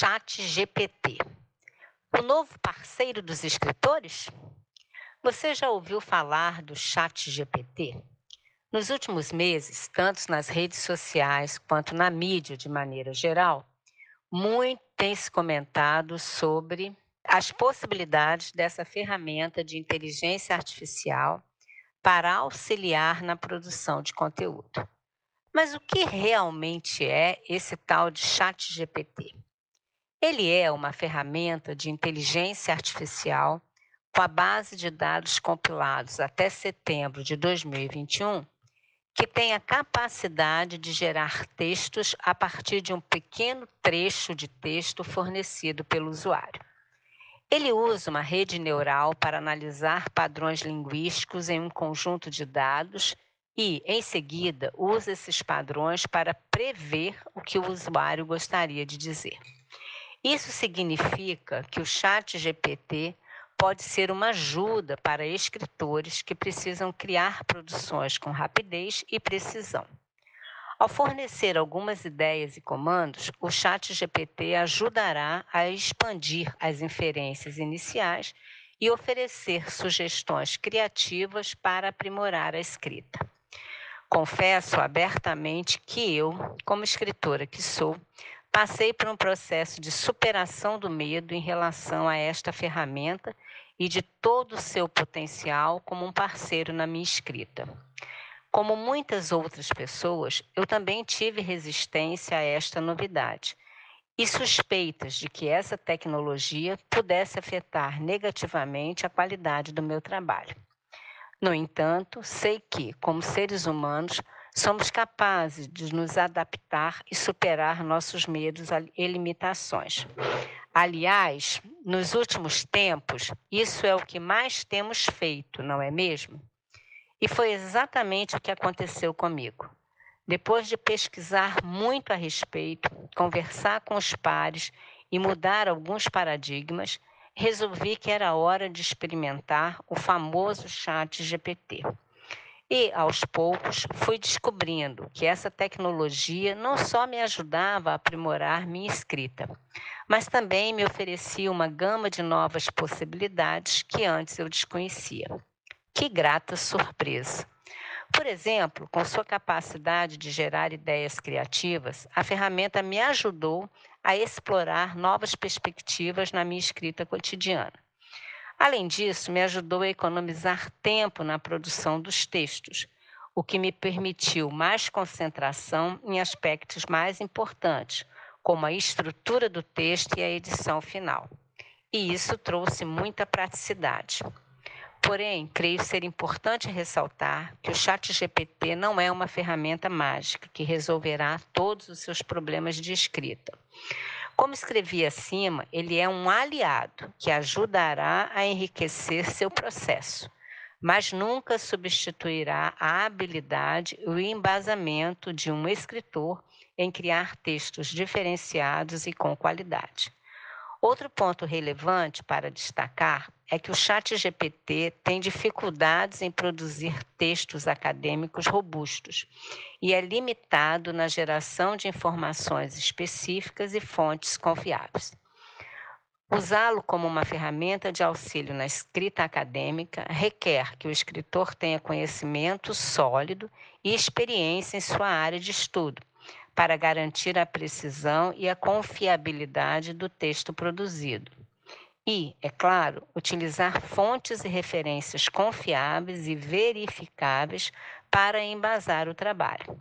Chat GPT. O novo parceiro dos escritores? Você já ouviu falar do Chat GPT? Nos últimos meses, tanto nas redes sociais quanto na mídia de maneira geral, muito tem se comentado sobre as possibilidades dessa ferramenta de inteligência artificial para auxiliar na produção de conteúdo. Mas o que realmente é esse tal de Chat GPT? Ele é uma ferramenta de inteligência artificial com a base de dados compilados até setembro de 2021, que tem a capacidade de gerar textos a partir de um pequeno trecho de texto fornecido pelo usuário. Ele usa uma rede neural para analisar padrões linguísticos em um conjunto de dados e, em seguida, usa esses padrões para prever o que o usuário gostaria de dizer. Isso significa que o Chat GPT pode ser uma ajuda para escritores que precisam criar produções com rapidez e precisão. Ao fornecer algumas ideias e comandos, o Chat GPT ajudará a expandir as inferências iniciais e oferecer sugestões criativas para aprimorar a escrita. Confesso abertamente que eu, como escritora que sou, passei por um processo de superação do medo em relação a esta ferramenta e de todo o seu potencial como um parceiro na minha escrita. Como muitas outras pessoas, eu também tive resistência a esta novidade e suspeitas de que essa tecnologia pudesse afetar negativamente a qualidade do meu trabalho. No entanto, sei que, como seres humanos, somos capazes de nos adaptar e superar nossos medos e limitações. Aliás, nos últimos tempos, isso é o que mais temos feito, não é mesmo? E foi exatamente o que aconteceu comigo. Depois de pesquisar muito a respeito, conversar com os pares e mudar alguns paradigmas, resolvi que era hora de experimentar o famoso chat GPT. E, aos poucos, fui descobrindo que essa tecnologia não só me ajudava a aprimorar minha escrita, mas também me oferecia uma gama de novas possibilidades que antes eu desconhecia. Que grata surpresa! Por exemplo, com sua capacidade de gerar ideias criativas, a ferramenta me ajudou a explorar novas perspectivas na minha escrita cotidiana. Além disso, me ajudou a economizar tempo na produção dos textos, o que me permitiu mais concentração em aspectos mais importantes, como a estrutura do texto e a edição final. E isso trouxe muita praticidade. Porém, creio ser importante ressaltar que o Chat GPT não é uma ferramenta mágica que resolverá todos os seus problemas de escrita. Como escrevi acima, ele é um aliado que ajudará a enriquecer seu processo, mas nunca substituirá a habilidade e o embasamento de um escritor em criar textos diferenciados e com qualidade. Outro ponto relevante para destacar é que o Chat GPT tem dificuldades em produzir textos acadêmicos robustos e é limitado na geração de informações específicas e fontes confiáveis. Usá-lo como uma ferramenta de auxílio na escrita acadêmica requer que o escritor tenha conhecimento sólido e experiência em sua área de estudo, para garantir a precisão e a confiabilidade do texto produzido. E, é claro, utilizar fontes e referências confiáveis e verificáveis para embasar o trabalho.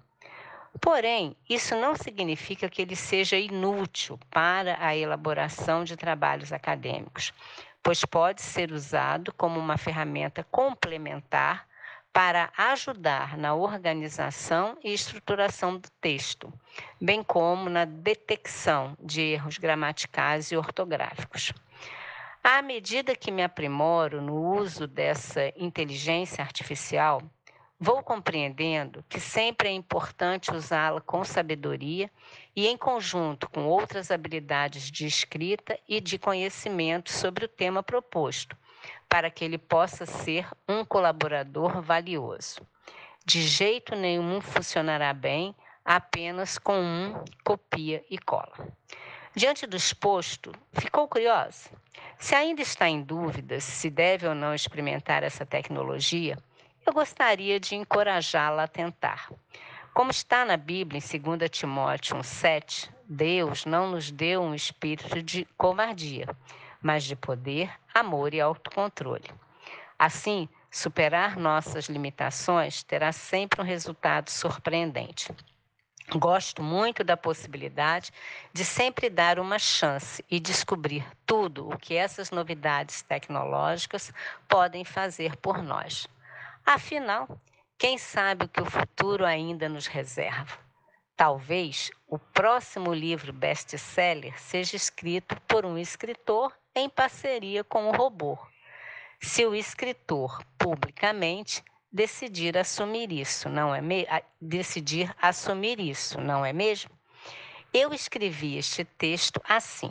Porém, isso não significa que ele seja inútil para a elaboração de trabalhos acadêmicos, pois pode ser usado como uma ferramenta complementar para ajudar na organização e estruturação do texto, bem como na detecção de erros gramaticais e ortográficos. À medida que me aprimoro no uso dessa inteligência artificial, vou compreendendo que sempre é importante usá-la com sabedoria e em conjunto com outras habilidades de escrita e de conhecimento sobre o tema proposto para que ele possa ser um colaborador valioso. De jeito nenhum funcionará bem apenas com um copia e cola. Diante do exposto, ficou curiosa? Se ainda está em dúvida se deve ou não experimentar essa tecnologia, eu gostaria de encorajá-la a tentar. Como está na Bíblia, em 2 Timóteo 1,7, Deus não nos deu um espírito de covardia, mas de poder, amor e autocontrole. Assim, superar nossas limitações terá sempre um resultado surpreendente. Gosto muito da possibilidade de sempre dar uma chance e descobrir tudo o que essas novidades tecnológicas podem fazer por nós. Afinal, quem sabe o que o futuro ainda nos reserva? Talvez o próximo livro best-seller seja escrito por um escritor em parceria com o robô. Se o escritor publicamente decidir assumir isso, não é decidir assumir isso, não é mesmo? Eu escrevi este texto assim.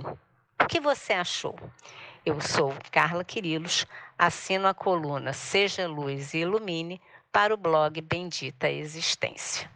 O que você achou? Eu sou Carla Quirilos, assino a coluna Seja Luz e Ilumine para o blog Bendita Existência.